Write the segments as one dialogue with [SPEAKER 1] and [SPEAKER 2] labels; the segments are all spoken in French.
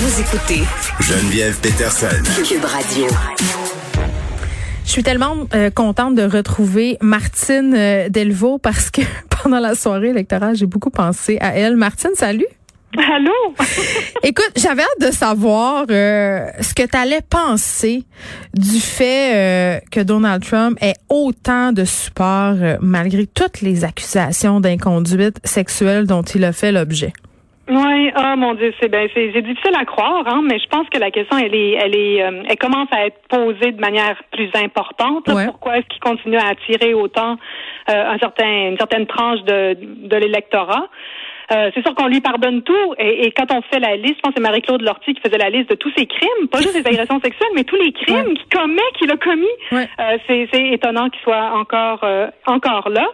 [SPEAKER 1] Vous écoutez
[SPEAKER 2] Geneviève Peterson.
[SPEAKER 1] Cube Radio.
[SPEAKER 3] Je suis tellement euh, contente de retrouver Martine euh, Delvaux parce que pendant la soirée électorale, j'ai beaucoup pensé à elle. Martine, salut.
[SPEAKER 4] Allô?
[SPEAKER 3] Écoute, j'avais hâte de savoir euh, ce que tu allais penser du fait euh, que Donald Trump ait autant de support euh, malgré toutes les accusations d'inconduite sexuelle dont il a fait l'objet.
[SPEAKER 4] Oui, oh mon Dieu, c'est ben c'est difficile à croire, hein, mais je pense que la question elle est elle est euh, elle commence à être posée de manière plus importante. là.
[SPEAKER 3] Ouais.
[SPEAKER 4] Pourquoi est-ce qu'il continue à attirer autant euh, un certain une certaine tranche de de l'électorat? Euh, c'est sûr qu'on lui pardonne tout. Et, et quand on fait la liste, je pense que c'est Marie-Claude Lortie qui faisait la liste de tous ses crimes, pas juste les agressions sexuelles, mais tous les crimes
[SPEAKER 3] Ouais.
[SPEAKER 4] qu'il commet, qu'il a commis.
[SPEAKER 3] Ouais.
[SPEAKER 4] Euh, c'est, c'est étonnant qu'il soit encore euh, encore là.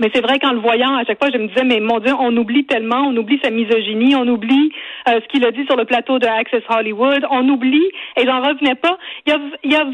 [SPEAKER 4] Mais c'est vrai qu'en le voyant, à chaque fois, je me disais, mais mon Dieu, on oublie tellement, on oublie sa misogynie, on oublie euh, ce qu'il a dit sur le plateau de Access Hollywood, on oublie, et j'en revenais pas, il y a, il y a 26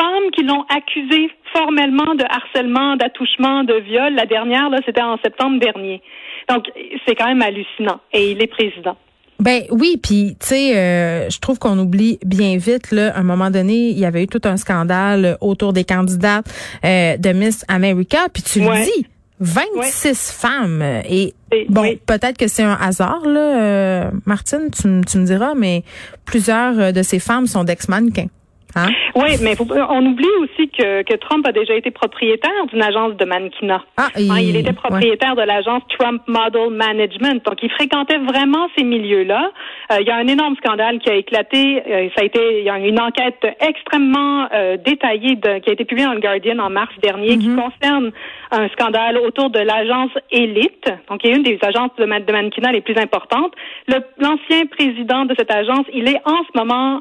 [SPEAKER 4] femmes qui l'ont accusé formellement de harcèlement, d'attouchement, de viol. La dernière, là, c'était en septembre dernier. Donc, c'est quand même hallucinant. Et il est président.
[SPEAKER 3] Ben oui, puis tu sais, euh, je trouve qu'on oublie bien vite là. À un moment donné, il y avait eu tout un scandale autour des candidates euh, de Miss America, puis tu
[SPEAKER 4] Ouais.
[SPEAKER 3] le dis, 26 femmes et bon,
[SPEAKER 4] oui.
[SPEAKER 3] peut-être que c'est un hasard là, euh, Martine, tu, tu me diras, mais plusieurs euh, de ces femmes sont d'ex-mannequins. Hein?
[SPEAKER 4] Oui, mais faut- on oublie aussi que, que Trump a déjà été propriétaire d'une agence de mannequinat.
[SPEAKER 3] Ah,
[SPEAKER 4] Hein, il était
[SPEAKER 3] ouais.
[SPEAKER 4] propriétaire de l'agence Trump Model Management. Donc, il fréquentait vraiment ces milieux-là. Euh, il y a un énorme scandale qui a éclaté. Euh, ça a été, il y a une enquête extrêmement euh, détaillée de- qui a été publiée dans le Guardian en mars dernier qui concerne un scandale autour de l'agence Elite. Donc, y a une des agences de, man- de mannequinat les plus importantes. L'ancien président de cette agence, il est en ce moment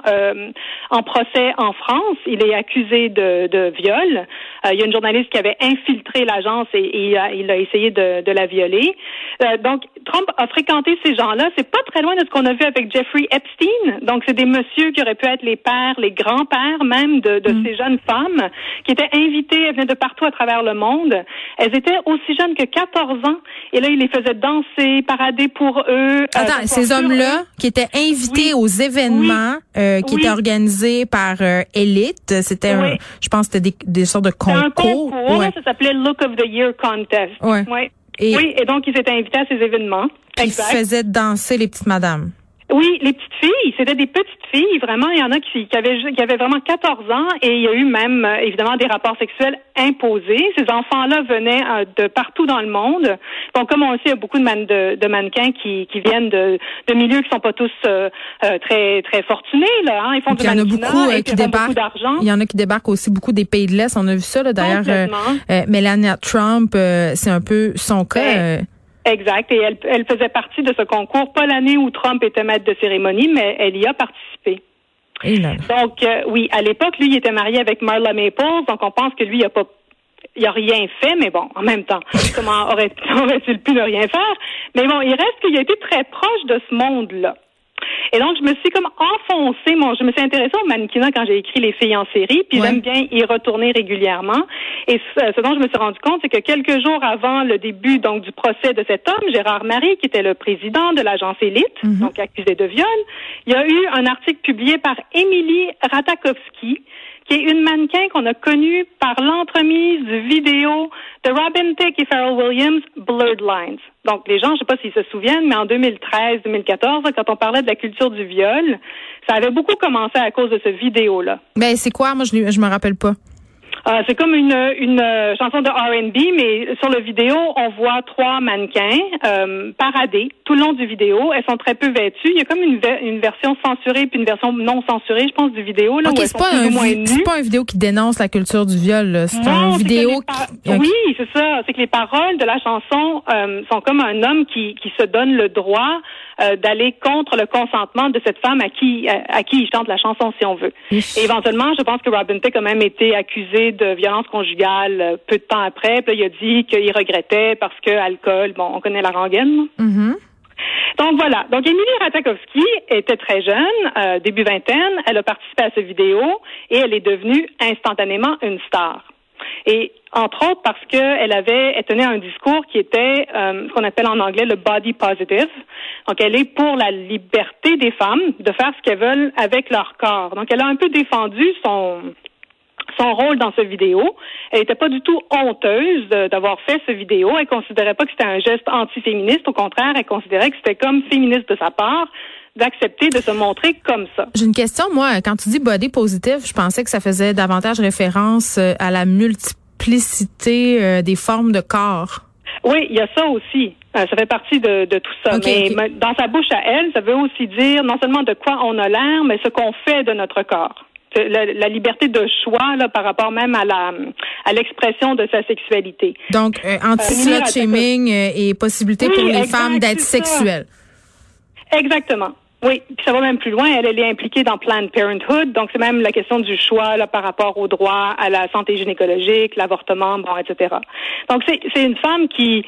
[SPEAKER 4] en procès en France. Il est accusé de, de viol. Euh, il y a une journaliste qui avait infiltré l'agence et, et il, a, il a essayé de, de la violer. Euh, donc, Trump a fréquenté ces gens-là. C'est pas très loin de ce qu'on a vu avec Jeffrey Epstein. Donc, c'est des messieurs qui auraient pu être les pères, les grands-pères même de, de ces jeunes femmes qui étaient invitées. Elles venaient de partout à travers le monde. Elles étaient aussi jeunes que 14 ans. Et là, il les faisait danser, parader pour eux. euh,
[SPEAKER 3] Attends, ces hommes-là qui étaient invités
[SPEAKER 4] Oui.
[SPEAKER 3] aux événements euh, qui
[SPEAKER 4] Oui.
[SPEAKER 3] étaient organisés par euh, Elite, c'était, un-
[SPEAKER 4] Oui.
[SPEAKER 3] je pense, que c'était des, des sortes de
[SPEAKER 4] C'est un
[SPEAKER 3] concours.
[SPEAKER 4] concours,
[SPEAKER 3] Ouais.
[SPEAKER 4] ça s'appelait Look of the Year Contest.
[SPEAKER 3] Ouais.
[SPEAKER 4] Ouais.
[SPEAKER 3] Et-
[SPEAKER 4] Oui, et donc ils étaient invités à ces événements. Exact.
[SPEAKER 3] faisaient danser les petites madames.
[SPEAKER 4] Oui, les petites filles, c'était des petites filles, vraiment, il y en a qui, qui avaient qui avaient vraiment 14 ans et il y a eu même euh, évidemment des rapports sexuels imposés. Ces enfants-là venaient euh, de partout dans le monde. Donc comme on le sait, il y a beaucoup de, man- de, de mannequins qui, qui viennent de, de milieux qui sont pas tous euh, euh, très très fortunés là, hein. Ils font du
[SPEAKER 3] il y en a
[SPEAKER 4] mannequinat
[SPEAKER 3] beaucoup
[SPEAKER 4] et
[SPEAKER 3] qui
[SPEAKER 4] ils
[SPEAKER 3] débarquent.
[SPEAKER 4] beaucoup d'argent.
[SPEAKER 3] Il y en a qui débarquent aussi beaucoup des pays de l'Est. On a vu ça là, d'ailleurs. euh, euh, Melania Trump, euh, c'est un peu son cas.
[SPEAKER 4] Ouais. Exact. Et elle, elle faisait partie de ce concours, pas l'année où Trump était maître de cérémonie, mais elle y a participé.
[SPEAKER 3] et là, là.
[SPEAKER 4] Donc, euh, oui, à l'époque, lui, il était marié avec Marla Maples, donc on pense que lui, il a pas il a rien fait, mais bon, en même temps, comment aurait- aurait-il pu ne rien faire? Mais bon, il reste qu'il a été très proche de ce monde-là. Et donc, je me suis comme enfoncée, mon, je me suis intéressée au mannequinat quand j'ai écrit Les filles en série, puis
[SPEAKER 3] Ouais.
[SPEAKER 4] j'aime bien y retourner régulièrement. Et ce, ce dont je me suis rendu compte, c'est que quelques jours avant le début donc du procès de cet homme, Gérard Marie, qui était le président de l'agence Élite, donc accusé de viol, il y a eu un article publié par Émilie Ratakowski, qui est une mannequin qu'on a connue par l'entremise du vidéo de Robin Thicke et Pharrell Williams, Blurred Lines. Donc, les gens, je ne sais pas s'ils se souviennent, mais en 2013-2014, quand on parlait de la culture du viol, ça avait beaucoup commencé à cause de ce vidéo-là.
[SPEAKER 3] Ben c'est quoi? Moi je je me rappelle pas.
[SPEAKER 4] Euh, c'est comme une, une euh, chanson de R&B, mais sur le vidéo, on voit trois mannequins euh, parader tout le long du vidéo. Elles sont très peu vêtues. Il y a comme une, une version censurée puis une version non censurée, je pense, du vidéo. Là,
[SPEAKER 3] Ok,
[SPEAKER 4] où elles
[SPEAKER 3] c'est pas un c'est pas vidéo qui dénonce la culture du viol. C'est
[SPEAKER 4] que
[SPEAKER 3] vidéo.
[SPEAKER 4] par-
[SPEAKER 3] qui-.
[SPEAKER 4] Oui, c'est ça. C'est que les paroles de la chanson euh, sont comme un homme qui, qui se donne le droit euh, d'aller contre le consentement de cette femme à qui à, à qui il chante la chanson, si on veut. Et éventuellement, je pense que Robin Thicke a même été accusé de violence conjugale euh, peu de temps après. Puis là, il a dit qu'il regrettait parce que alcool, bon, on connaît la rengaine.
[SPEAKER 3] Mhm.
[SPEAKER 4] Donc voilà. Donc Émilie Ratakowski était très jeune, euh, début vingtaine. Elle a participé à cette vidéo et elle est devenue instantanément une star. Et entre autres parce qu'elle avait, elle tenait un discours qui était euh, ce qu'on appelle en anglais le body positive. Donc, elle est pour la liberté des femmes de faire ce qu'elles veulent avec leur corps. Donc, elle a un peu défendu son son rôle dans ce vidéo. Elle n'était pas du tout honteuse d'avoir fait ce vidéo. Elle considérait pas que c'était un geste antiféministe. Au contraire, elle considérait que c'était comme féministe de sa part d'accepter de se montrer comme ça.
[SPEAKER 3] J'ai une question, moi, quand tu dis body positive, je pensais que ça faisait davantage référence euh, à la multiplicité euh, des formes de corps.
[SPEAKER 4] Oui, il y a ça aussi. Euh, ça fait partie de, tout ça. mais dans sa bouche à elle, ça veut aussi dire non seulement de quoi on a l'air, mais ce qu'on fait de notre corps la, liberté de choix là, par rapport même à la à l'expression de sa sexualité.
[SPEAKER 3] Donc euh, anti-slut shaming euh, et possibilité pour les femmes d'être sexuelles.
[SPEAKER 4] Exactement. Oui, puis ça va même plus loin. Elle, elle est impliquée dans Planned Parenthood, donc c'est même la question du choix là, par rapport au droit à la santé gynécologique, l'avortement, bon, etc. Donc c'est c'est une femme qui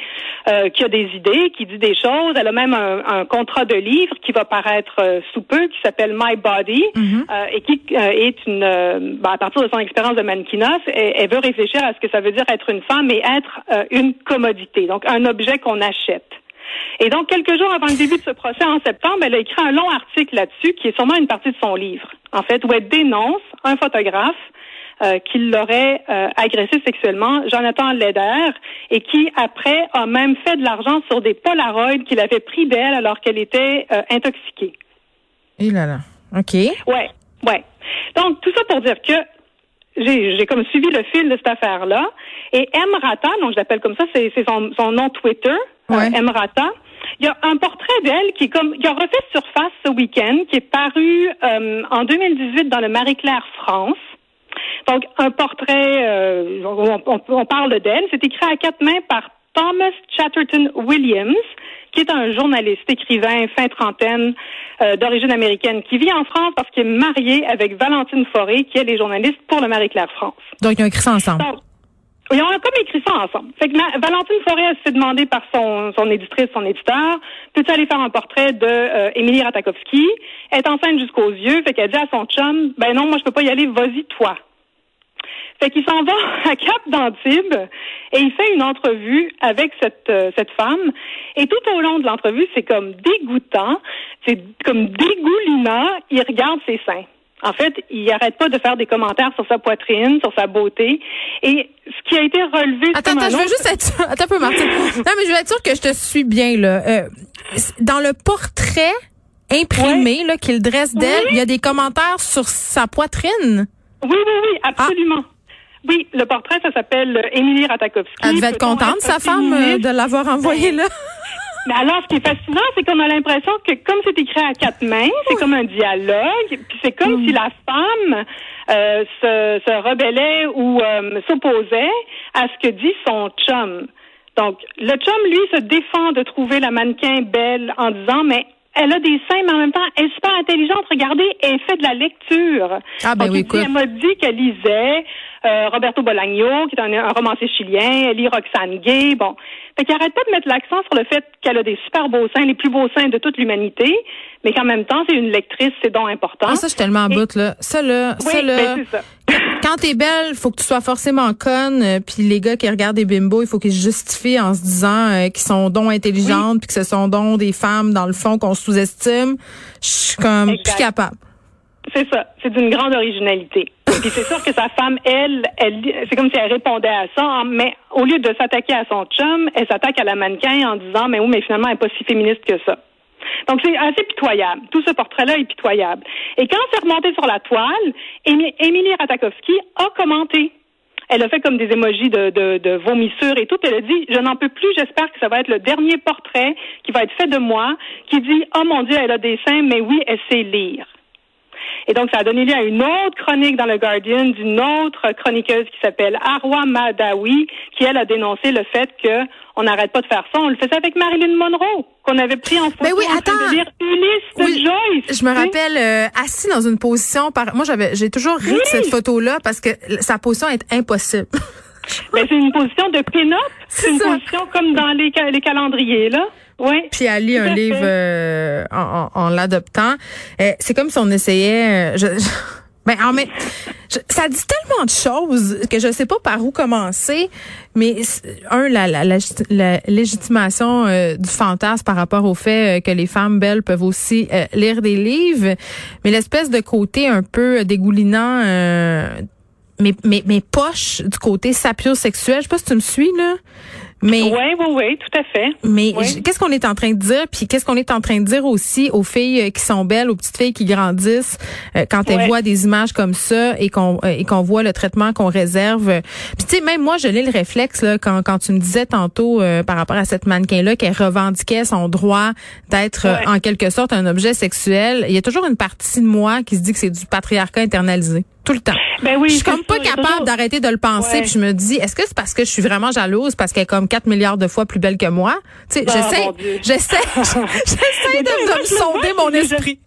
[SPEAKER 4] euh, qui a des idées, qui dit des choses. Elle a même un, un contrat de livre qui va paraître euh, sous peu, qui s'appelle My Body, mm-hmm. euh, et qui est une ben, à partir de son expérience de mannequinat, elle, elle, veut réfléchir à ce que ça veut dire être une femme et être une commodité, donc un objet qu'on achète. Et donc, quelques jours avant le début de ce procès, en septembre, elle a écrit un long article là-dessus, qui est sûrement une partie de son livre, en fait, où elle dénonce un photographe euh, qui l'aurait euh, agressé sexuellement, Jonathan Leder, et qui, après, a même fait de l'argent sur des Polaroids qu'il avait pris d'elle alors qu'elle était euh, intoxiquée.
[SPEAKER 3] Et là là. OK.
[SPEAKER 4] Ouais, ouais. Donc, tout ça pour dire que j'ai comme suivi le fil de cette affaire-là. Et M. Rata, donc je l'appelle comme ça, c'est son, son nom Twitter, ouais. M. Rata. Il y a un portrait d'elle qui est comme qui a refait surface ce week-end, qui est paru euh, en 2018 dans le Marie-Claire France. Donc un portrait, euh, on, on, parle d'elle. C'est écrit à quatre mains par Thomas Chatterton Williams, qui est un journaliste, écrivain, fin trentaine, euh, d'origine américaine, qui vit en France parce qu'il est marié avec Valentine Forêt, qui est les journalistes pour le Marie-Claire France.
[SPEAKER 3] Donc ils ont écrit ça ensemble.
[SPEAKER 4] Ils ont comme écrit ça ensemble. Fait que Valentine Forêt s'est demandé par son, son éditrice, son éditeur, peux-tu aller faire un portrait de euh, Émilie Ratakowski? Elle est enceinte jusqu'aux yeux, fait qu'elle dit à son chum, ben non, moi je peux pas y aller, vas-y toi. Fait qu'il s'en va à Cap d'Antibes et il fait une entrevue avec cette, euh, cette femme. Et tout au long de l'entrevue, c'est comme dégoûtant, c'est comme dégoulinant. Il regarde ses seins. En fait, il n'arrête pas de faire des commentaires sur sa poitrine, sur sa beauté. Et ce qui a été relevé...
[SPEAKER 3] Attends, attends, je veux juste être... Attends un peu, Martine. non, mais je veux être sûre que je te suis bien, là. Euh, dans le portrait imprimé là qu'il dresse d'elle, il y a des commentaires sur sa poitrine?
[SPEAKER 4] Oui, oui, oui, absolument. Oui, le portrait, ça s'appelle Émilie Ratakowski.
[SPEAKER 3] Elle devait être contente, sa femme, euh, de l'avoir envoyé ben, là?
[SPEAKER 4] Mais alors, ce qui est fascinant, c'est qu'on a l'impression que comme c'est écrit à quatre mains, c'est comme un dialogue, puis c'est comme si la femme euh, se, se, rebellait ou euh, s'opposait à ce que dit son chum. Donc, le chum, lui, se défend de trouver la mannequin belle en disant, mais elle a des seins, mais en même temps, elle est super intelligente. Regardez, elle fait de la lecture.
[SPEAKER 3] Ah ben oui,
[SPEAKER 4] Elle m'a dit qu'elle lisait euh, Roberto Bolaño, qui est un, romancier chilien, elle lit Roxane Gay, bon. Fait qu'elle arrête pas de mettre l'accent sur le fait qu'elle a des super beaux seins, les plus beaux seins de toute l'humanité, mais qu'en même temps, c'est une lectrice, c'est donc important.
[SPEAKER 3] Ah, ça, je suis tellement en bout, là. Ça, là, ça, là.
[SPEAKER 4] Ben, ça.
[SPEAKER 3] Quand t'es belle, faut que tu sois forcément conne. Euh, puis les gars qui regardent des bimbos, il faut qu'ils se justifient en se disant euh, qu'ils sont donc intelligentes, puis que ce sont donc des femmes dans le fond qu'on sous-estime. Je suis comme plus capable.
[SPEAKER 4] C'est ça. C'est d'une grande originalité. Puis c'est sûr que sa femme, elle, elle c'est comme si elle répondait à ça, hein, mais au lieu de s'attaquer à son chum, elle s'attaque à la mannequin en disant, mais oui, mais finalement, elle n'est pas si féministe que ça. Donc, c'est assez pitoyable. Tout ce portrait-là est pitoyable. Et quand c'est remonté sur la toile, Émilie Ratakowski a commenté. Elle a fait comme des émojis de, de, de vomissure et tout. Elle a dit, je n'en peux plus, j'espère que ça va être le dernier portrait qui va être fait de moi, qui dit, oh mon Dieu, elle a des seins, mais oui, elle sait lire. Et donc, ça a donné lieu à une autre chronique dans le Guardian d'une autre chroniqueuse qui s'appelle Arwa Madawi, qui, elle, a dénoncé le fait que on n'arrête pas de faire ça. On le faisait avec Marilyn Monroe, qu'on avait pris en photo
[SPEAKER 3] Mais ben oui, attends.
[SPEAKER 4] de lire Ulysse de Joyce.
[SPEAKER 3] Je me rappelle, euh, assis dans une position, par... moi, j'avais, j'ai toujours ri de cette photo-là parce que sa position est impossible.
[SPEAKER 4] Mais ben, c'est une position de pin-up. C'est une position comme dans les, les calendriers, là. Oui.
[SPEAKER 3] Puis elle lit un livre euh, en, en, l'adoptant. Euh, c'est comme si on essayait. Euh, je, Ben, en mais, ça dit tellement de choses que je sais pas par où commencer. Mais un, la, la, la, légitimation euh, du fantasme par rapport au fait que les femmes belles peuvent aussi euh, lire des livres, mais l'espèce de côté un peu dégoulinant, mes, mes, mes poches du côté sapiosexuel. Je sais pas si tu me suis là.
[SPEAKER 4] Mais oui, oui, oui, tout à fait.
[SPEAKER 3] Mais qu'est-ce qu'on est en train de dire Puis qu'est-ce qu'on est en train de dire aussi aux filles euh, qui sont belles, aux petites filles qui grandissent euh, quand elles voient des images comme ça et qu'on euh, et qu'on voit le traitement qu'on réserve. Puis tu sais, même moi, je l'ai le réflexe là quand quand tu me disais tantôt par rapport à cette mannequin là qu'elle revendiquait son droit d'être en quelque sorte un objet sexuel. Il y a toujours une partie de moi qui se dit que c'est du patriarcat internalisé tout le temps.
[SPEAKER 4] Ben oui,
[SPEAKER 3] je suis comme pas capable d'arrêter de le penser. Puis je me dis, est-ce que c'est parce que je suis vraiment jalouse parce qu'elle est comme 4 milliards de fois plus belle que moi? Tu sais,
[SPEAKER 4] ah,
[SPEAKER 3] j'essaie, j'essaie, j'essaie de, de, me sonder mon esprit.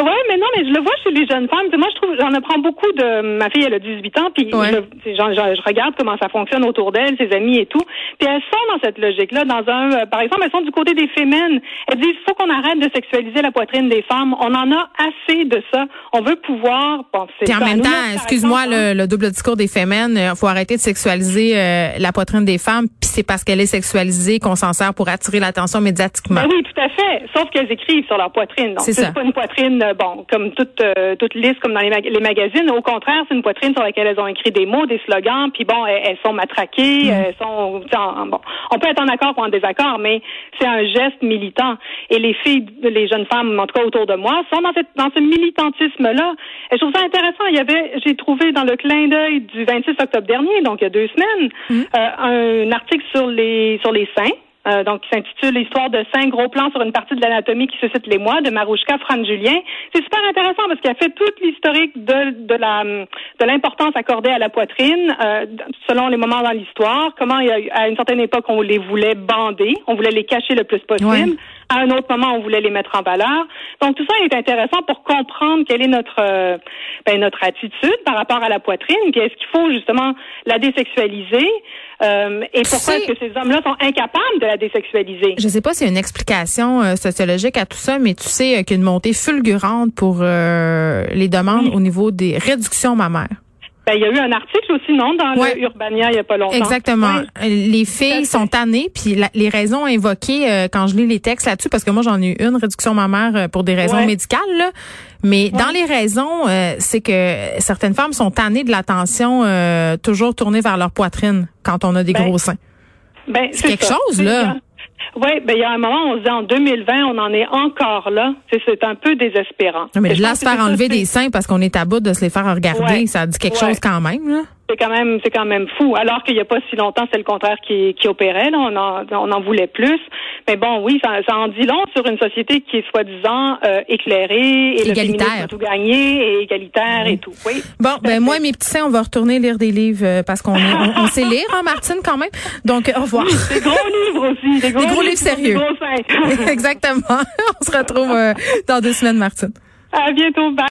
[SPEAKER 4] Oui, mais non, mais je le vois chez les jeunes femmes. moi, je trouve, j'en apprends beaucoup de ma fille, elle a 18 ans, puis je, je, regarde comment ça fonctionne autour d'elle, ses amis et tout. Puis elles sont dans cette logique-là, dans un, euh, par exemple, elles sont du côté des féminines. Elles disent, faut qu'on arrête de sexualiser la poitrine des femmes. On en a assez de ça. On veut pouvoir.
[SPEAKER 3] Bon, puis en même temps, excuse-moi, le, le, double discours des féminines, il faut arrêter de sexualiser euh, la poitrine des femmes. Puis c'est parce qu'elle est sexualisée qu'on s'en sert pour attirer l'attention médiatiquement.
[SPEAKER 4] Ben oui, tout à fait. Sauf qu'elles écrivent sur leur poitrine. Donc c'est pas une poitrine euh, bon, comme toute euh, toute liste comme dans les, les, magazines. Au contraire, c'est une poitrine sur laquelle elles ont écrit des mots, des slogans, puis bon, elles, sont matraquées, mm. elles sont bon. On peut être en accord ou en désaccord, mais c'est un geste militant. Et les filles, les jeunes femmes, en tout cas autour de moi, sont dans cette dans ce militantisme-là. Et je trouve ça intéressant. Il y avait, j'ai trouvé dans le clin d'œil du 26 octobre dernier, donc il y a deux semaines, mm. euh, un article sur les sur les seins euh, donc qui s'intitule L'histoire de cinq gros plans sur une partie de l'anatomie qui suscite les mois de Marouchka Fran Julien. C'est super intéressant parce qu'il a fait toute l'historique de, de la de l'importance accordée à la poitrine euh, selon les moments dans l'histoire. Comment à une certaine époque on les voulait bander, on voulait les cacher le plus possible. À un autre moment, on voulait les mettre en valeur. Donc tout ça est intéressant pour comprendre quelle est notre euh, ben, notre attitude par rapport à la poitrine. Puis est-ce qu'il faut justement la désexualiser euh, et pourquoi est-ce que ces hommes-là sont incapables de la désexualiser?
[SPEAKER 3] Je sais pas s'il y a une explication euh, sociologique à tout ça, mais tu sais qu'il y a une montée fulgurante pour les demandes au niveau des réductions mammaires.
[SPEAKER 4] Ben, il y a eu un article aussi, non, dans le Urbania il y a pas longtemps.
[SPEAKER 3] Exactement. Les filles sont tannées, puis les raisons invoquées euh, quand je lis les textes là-dessus, parce que moi j'en ai eu une réduction mammaire euh, pour des raisons médicales, là. mais dans les raisons, euh, c'est que certaines femmes sont tannées de l'attention toujours tournée vers leur poitrine quand on a des ben, gros seins. Ben, c'est quelque chose là.
[SPEAKER 4] Oui, ben il y a un moment, on se dit en 2020, on en est encore là. C'est un peu désespérant.
[SPEAKER 3] Non, mais, là, se faire enlever des seins parce qu'on est à bout de se les faire regarder, ça dit quelque chose quand même. Là.
[SPEAKER 4] C'est quand même, c'est quand même fou. Alors qu'il n'y a pas si longtemps, c'est le contraire qui, qui opérait. Là. On, en, on en voulait plus. Mais bon, oui, ça, ça en dit long sur une société qui est soi-disant euh, éclairée et
[SPEAKER 3] égalitaire,
[SPEAKER 4] tout gagné et égalitaire et tout. Oui.
[SPEAKER 3] Bon, ben moi, mes petits seins, on va retourner lire des livres euh, parce qu'on on, on, sait lire, hein, Martine, quand même. Donc, au revoir.
[SPEAKER 4] des gros livres aussi, des gros,
[SPEAKER 3] livres, sérieux. Des gros Exactement. on se retrouve euh, dans deux semaines, Martine.
[SPEAKER 4] À bientôt. Bye.